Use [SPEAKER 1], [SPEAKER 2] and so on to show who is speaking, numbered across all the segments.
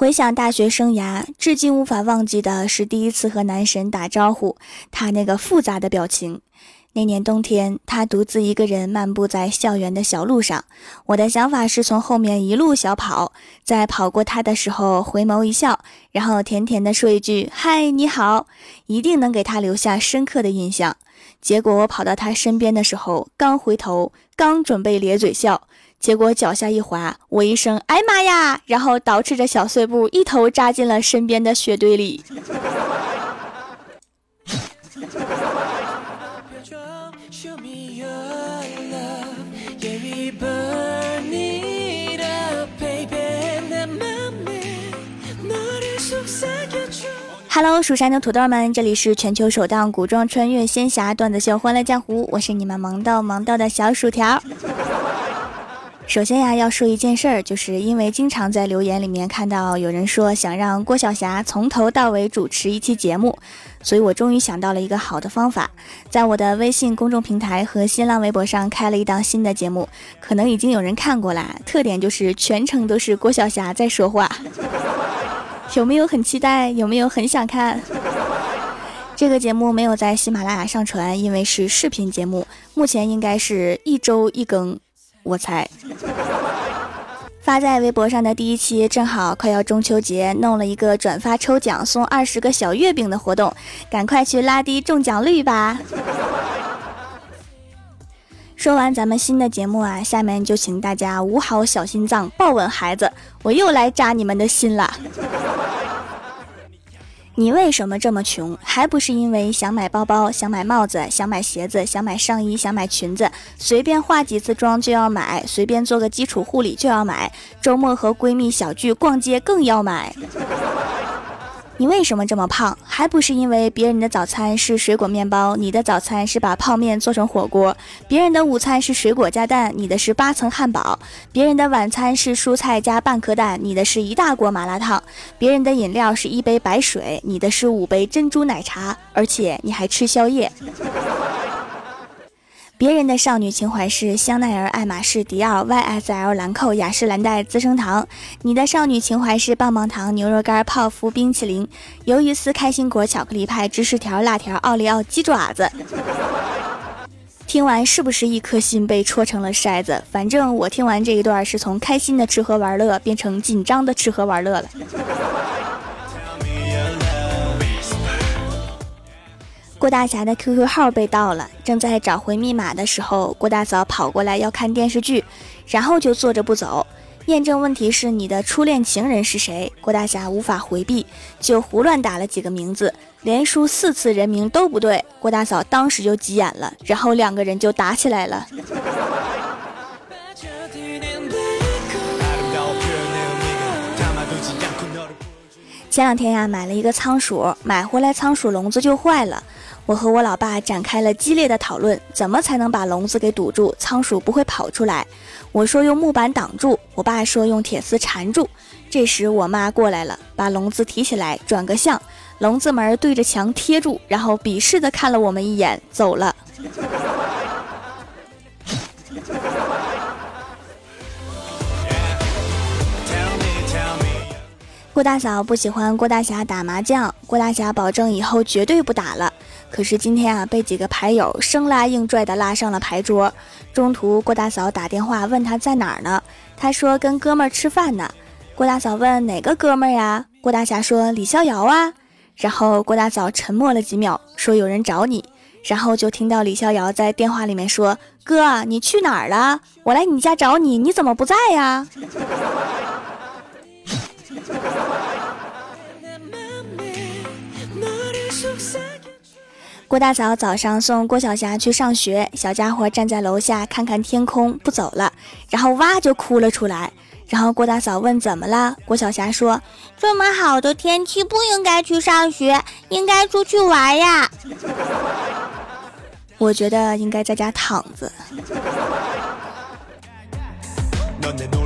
[SPEAKER 1] 回想大学生涯，至今无法忘记的是第一次和男神打招呼，他那个复杂的表情。那年冬天，他独自一个人漫步在校园的小路上，我的想法是从后面一路小跑，在跑过他的时候回眸一笑，然后甜甜的说一句“嗨，你好”，一定能给他留下深刻的印象。结果我跑到他身边的时候，刚回头，刚准备咧嘴笑。结果脚下一滑，我一声“哎妈呀”，然后倒饬着小碎步，一头扎进了身边的雪堆里。哈喽蜀山的土豆们，这里是全球首档古装穿越仙侠段子秀《欢乐江湖》，我是你们萌豆萌豆的小薯条。首先呀，要说一件事儿，就是因为经常在留言里面看到有人说想让郭晓霞从头到尾主持一期节目，所以我终于想到了一个好的方法，在我的微信公众平台和新浪微博上开了一档新的节目，可能已经有人看过啦。特点就是全程都是郭晓霞在说话，有没有很期待？有没有很想看？这个节目没有在喜马拉雅上传，因为是视频节目，目前应该是一周一更。我猜，发在微博上的第一期正好快要中秋节，弄了一个转发抽奖送二十个小月饼的活动，赶快去拉低中奖率吧！说完咱们新的节目啊，下面就请大家捂好小心脏，抱稳孩子，我又来扎你们的心了。你为什么这么穷？还不是因为想买包包、想买帽子、想买鞋子、想买上衣、想买裙子，随便化几次妆就要买，随便做个基础护理就要买，周末和闺蜜小聚逛街更要买。你为什么这么胖？还不是因为别人的早餐是水果面包，你的早餐是把泡面做成火锅；别人的午餐是水果加蛋，你的是八层汉堡；别人的晚餐是蔬菜加半颗蛋，你的是一大锅麻辣烫；别人的饮料是一杯白水，你的是五杯珍珠奶茶，而且你还吃宵夜。别人的少女情怀是香奈儿、爱马仕、迪奥、YSL、兰蔻、雅诗兰黛、资生堂。你的少女情怀是棒棒糖、牛肉干、泡芙、冰淇淋、鱿鱼丝、开心果、巧克力派、芝士条、辣条、奥利奥、鸡爪子。听完是不是一颗心被戳成了筛子？反正我听完这一段是从开心的吃喝玩乐变成紧张的吃喝玩乐了。郭大侠的 QQ 号被盗了，正在找回密码的时候，郭大嫂跑过来要看电视剧，然后就坐着不走。验证问题是你的初恋情人是谁？郭大侠无法回避，就胡乱打了几个名字，连输四次人名都不对。郭大嫂当时就急眼了，然后两个人就打起来了。前两天呀，买了一个仓鼠，买回来仓鼠笼子就坏了。我和我老爸展开了激烈的讨论，怎么才能把笼子给堵住，仓鼠不会跑出来？我说用木板挡住，我爸说用铁丝缠住。这时我妈过来了，把笼子提起来，转个向，笼子门对着墙贴住，然后鄙视的看了我们一眼，走了。郭大嫂不喜欢郭大侠打麻将，郭大侠保证以后绝对不打了。可是今天啊，被几个牌友生拉硬拽的拉上了牌桌。中途郭大嫂打电话问他在哪儿呢，他说跟哥们儿吃饭呢。郭大嫂问哪个哥们儿呀？郭大侠说李逍遥啊。然后郭大嫂沉默了几秒，说有人找你。然后就听到李逍遥在电话里面说：“哥，你去哪儿了？我来你家找你，你怎么不在呀？”郭大嫂早上送郭晓霞去上学，小家伙站在楼下看看天空，不走了，然后哇就哭了出来。然后郭大嫂问怎么了，郭晓霞说：“这么好的天气不应该去上学，应该出去玩呀。”我觉得应该在家躺着。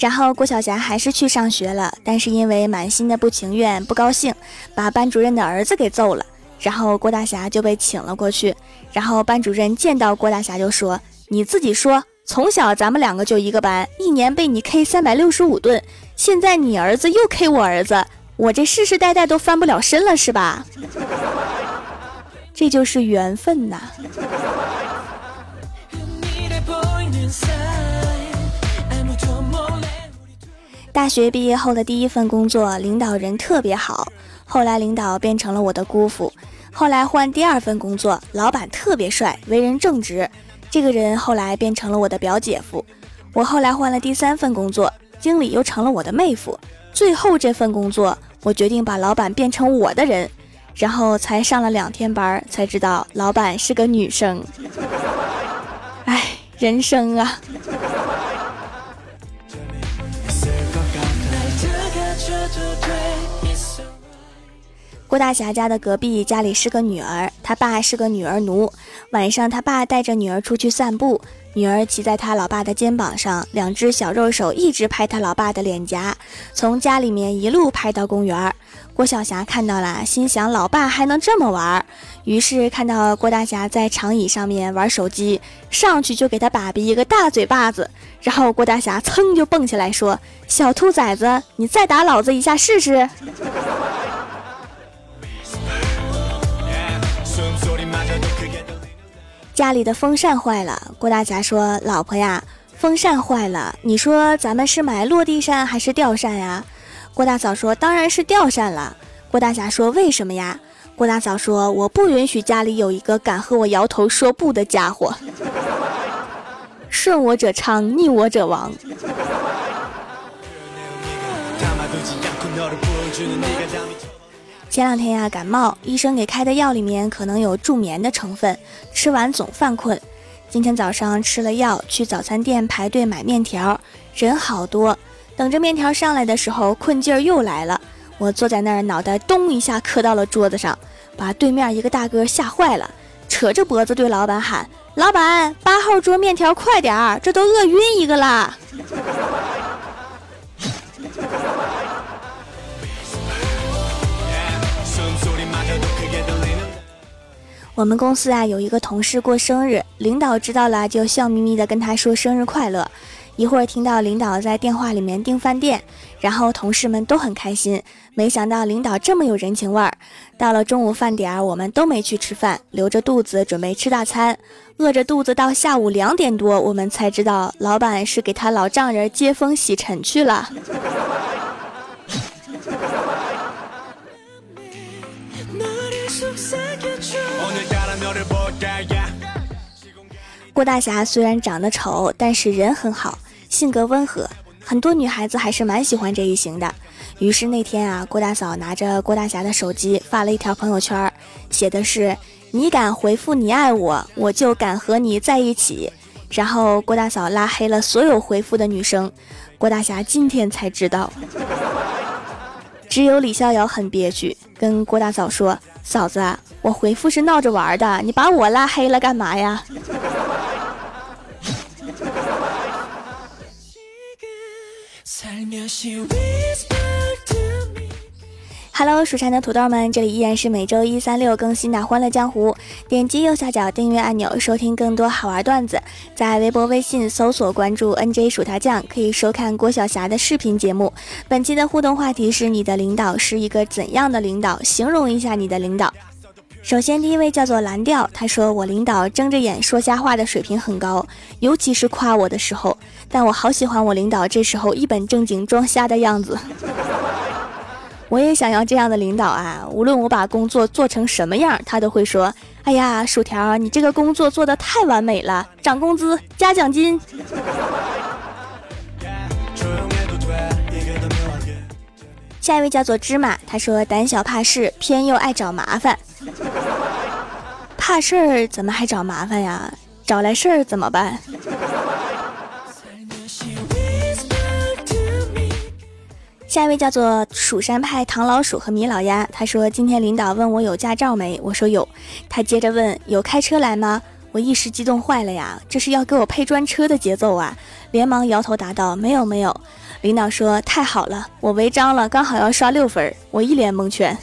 [SPEAKER 1] 然后郭晓霞还是去上学了，但是因为满心的不情愿、不高兴，把班主任的儿子给揍了。然后郭大侠就被请了过去。然后班主任见到郭大侠就说：“你自己说，从小咱们两个就一个班，一年被你 K 三百六十五顿，现在你儿子又 K 我儿子，我这世世代代都翻不了身了，是吧？这就是缘分呐。大学毕业后的第一份工作，领导人特别好，后来领导变成了我的姑父。后来换第二份工作，老板特别帅，为人正直，这个人后来变成了我的表姐夫。我后来换了第三份工作，经理又成了我的妹夫。最后这份工作，我决定把老板变成我的人，然后才上了两天班，才知道老板是个女生。唉，人生啊！郭大侠家的隔壁家里是个女儿，他爸是个女儿奴。晚上，他爸带着女儿出去散步，女儿骑在他老爸的肩膀上，两只小肉手一直拍他老爸的脸颊，从家里面一路拍到公园。郭晓霞看到了，心想老爸还能这么玩，于是看到郭大侠在长椅上面玩手机，上去就给他爸比一个大嘴巴子，然后郭大侠噌就蹦起来说：“小兔崽子，你再打老子一下试试。” 家里的风扇坏了，郭大侠说：“老婆呀，风扇坏了，你说咱们是买落地扇还是吊扇呀？”郭大嫂说：“当然是吊扇了。”郭大侠说：“为什么呀？”郭大嫂说：“我不允许家里有一个敢和我摇头说不的家伙。顺我者昌，逆我者亡。”前两天呀，感冒，医生给开的药里面可能有助眠的成分，吃完总犯困。今天早上吃了药，去早餐店排队买面条，人好多。等着面条上来的时候，困劲儿又来了。我坐在那儿，脑袋咚一下磕到了桌子上，把对面一个大哥吓坏了，扯着脖子对老板喊：“老板，八号桌面条快点儿，这都饿晕一个啦！”我们公司啊有一个同事过生日，领导知道了就笑眯眯的跟他说生日快乐。一会儿听到领导在电话里面订饭店，然后同事们都很开心。没想到领导这么有人情味儿。到了中午饭点儿，我们都没去吃饭，留着肚子准备吃大餐。饿着肚子到下午两点多，我们才知道老板是给他老丈人接风洗尘去了。郭大侠虽然长得丑，但是人很好，性格温和，很多女孩子还是蛮喜欢这一型的。于是那天啊，郭大嫂拿着郭大侠的手机发了一条朋友圈，写的是“你敢回复你爱我，我就敢和你在一起”。然后郭大嫂拉黑了所有回复的女生。郭大侠今天才知道，只有李逍遥很憋屈，跟郭大嫂说：“嫂子，我回复是闹着玩的，你把我拉黑了干嘛呀？” Hello，蜀山的土豆们，这里依然是每周一、三、六更新的《欢乐江湖》。点击右下角订阅按钮，收听更多好玩段子。在微博、微信搜索关注 “nj 薯条酱”，可以收看郭晓霞的视频节目。本期的互动话题是：你的领导是一个怎样的领导？形容一下你的领导。首先，第一位叫做蓝调，他说：“我领导睁着眼说瞎话的水平很高，尤其是夸我的时候。但我好喜欢我领导这时候一本正经装瞎的样子。我也想要这样的领导啊！无论我把工作做成什么样，他都会说：‘哎呀，薯条，你这个工作做得太完美了，涨工资，加奖金。’”下一位叫做芝麻，他说：“胆小怕事，偏又爱找麻烦。” 怕事儿怎么还找麻烦呀？找来事儿怎么办？下一位叫做蜀山派唐老鼠和米老鸭，他说今天领导问我有驾照没，我说有。他接着问有开车来吗？我一时激动坏了呀，这是要给我配专车的节奏啊！连忙摇头答道没有没有。领导说太好了，我违章了，刚好要刷六分，我一脸蒙圈。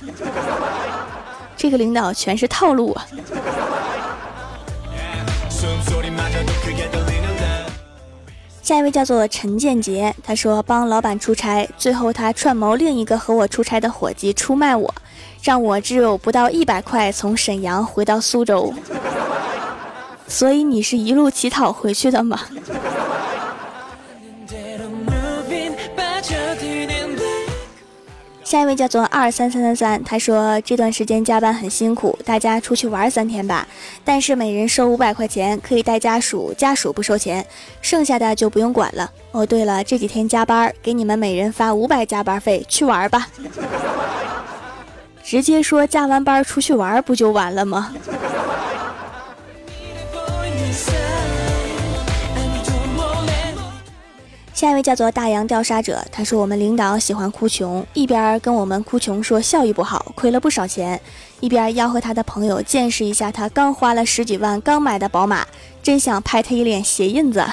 [SPEAKER 1] 这个领导全是套路啊！下一位叫做陈建杰，他说帮老板出差，最后他串谋另一个和我出差的伙计出卖我，让我只有不到一百块从沈阳回到苏州。所以你是一路乞讨回去的吗？下一位叫做二三三三三，他说这段时间加班很辛苦，大家出去玩三天吧，但是每人收五百块钱，可以带家属，家属不收钱，剩下的就不用管了。哦，对了，这几天加班，给你们每人发五百加班费，去玩吧。直接说加完班出去玩不就完了吗？下一位叫做大洋调查者，他说我们领导喜欢哭穷，一边跟我们哭穷说效益不好，亏了不少钱，一边吆喝他的朋友见识一下他刚花了十几万刚买的宝马，真想拍他一脸鞋印子。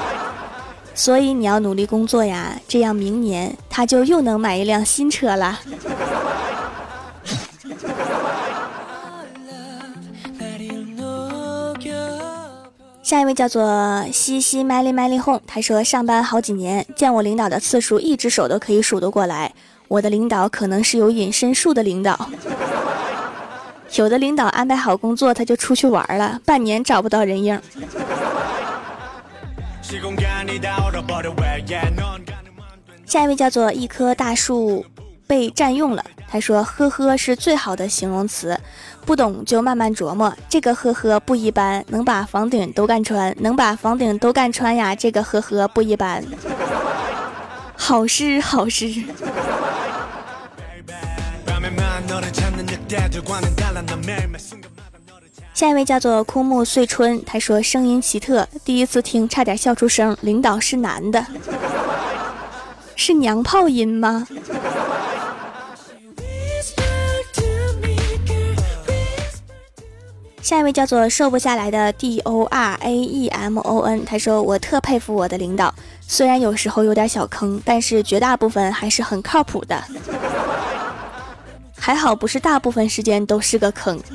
[SPEAKER 1] 所以你要努力工作呀，这样明年他就又能买一辆新车了。下一位叫做西西麦丽麦丽哄，他说上班好几年，见我领导的次数一只手都可以数得过来。我的领导可能是有隐身术的领导，有的领导安排好工作他就出去玩了，半年找不到人影。下一位叫做一棵大树被占用了。他说：“呵呵是最好的形容词，不懂就慢慢琢磨。这个呵呵不一般，能把房顶都干穿，能把房顶都干穿呀！这个呵呵不一般，好诗好诗。”下一位叫做枯木碎春，他说：“声音奇特，第一次听差点笑出声。领导是男的，是娘炮音吗？”下一位叫做瘦不下来的 D O R A E M O N，他说我特佩服我的领导，虽然有时候有点小坑，但是绝大部分还是很靠谱的。还好不是大部分时间都是个坑。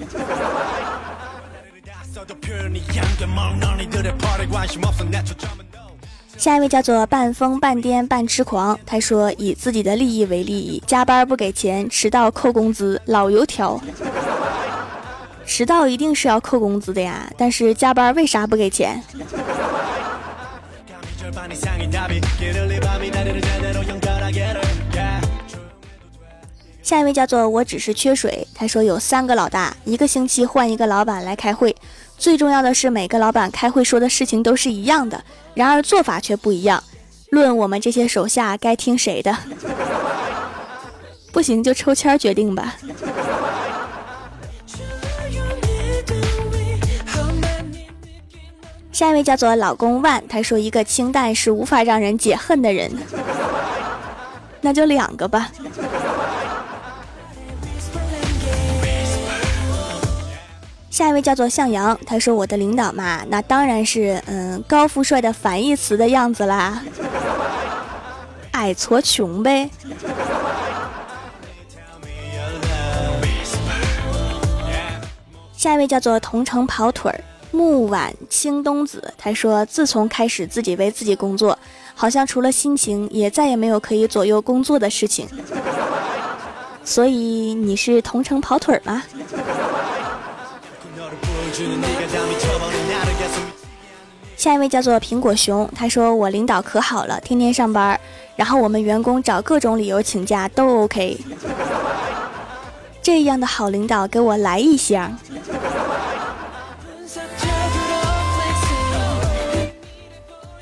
[SPEAKER 1] 下一位叫做半疯半癫半痴狂，他说以自己的利益为利益，加班不给钱，迟到扣工资，老油条。迟到一定是要扣工资的呀，但是加班为啥不给钱？下一位叫做我只是缺水，他说有三个老大，一个星期换一个老板来开会，最重要的是每个老板开会说的事情都是一样的，然而做法却不一样。论我们这些手下该听谁的？不行就抽签决定吧。下一位叫做老公万，他说一个清淡是无法让人解恨的人，那就两个吧。下一位叫做向阳，他说我的领导嘛，那当然是嗯高富帅的反义词的样子啦，矮矬穷呗。下一位叫做同城跑腿儿。木婉清冬子，他说：“自从开始自己为自己工作，好像除了心情，也再也没有可以左右工作的事情。所以你是同城跑腿吗？”下一位叫做苹果熊，他说：“我领导可好了，天天上班，然后我们员工找各种理由请假都 OK。这样的好领导，给我来一箱。”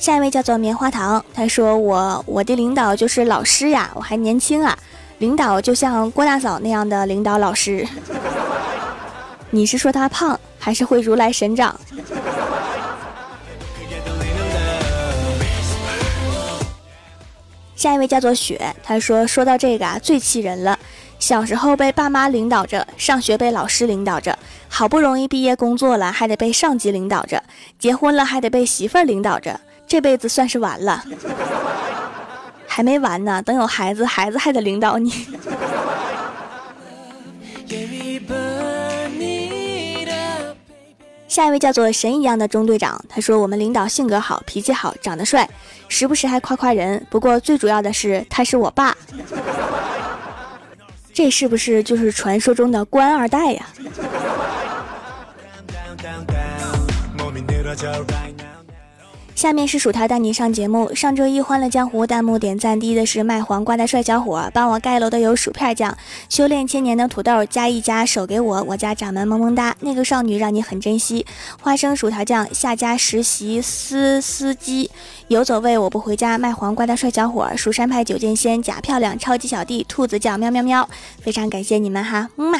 [SPEAKER 1] 下一位叫做棉花糖，他说我我的领导就是老师呀，我还年轻啊，领导就像郭大嫂那样的领导老师。你是说他胖，还是会如来神掌？下一位叫做雪，他说说到这个啊，最气人了，小时候被爸妈领导着，上学被老师领导着，好不容易毕业工作了，还得被上级领导着，结婚了还得被媳妇儿领导着。这辈子算是完了，还没完呢。等有孩子，孩子还得领导你。下一位叫做神一样的中队长，他说我们领导性格好，脾气好，长得帅，时不时还夸夸人。不过最主要的是他是我爸，这是不是就是传说中的官二代呀？下面是薯条带你上节目。上周一欢乐江湖弹幕点赞第一的是卖黄瓜的帅小伙，帮我盖楼的有薯片酱，修炼千年的土豆加一加手给我，我家掌门萌萌哒，那个少女让你很珍惜，花生薯条酱下家实习司司机，游走位我不回家卖黄瓜的帅小伙，蜀山派九剑仙假漂亮，超级小弟兔子叫喵喵喵，非常感谢你们哈，么么。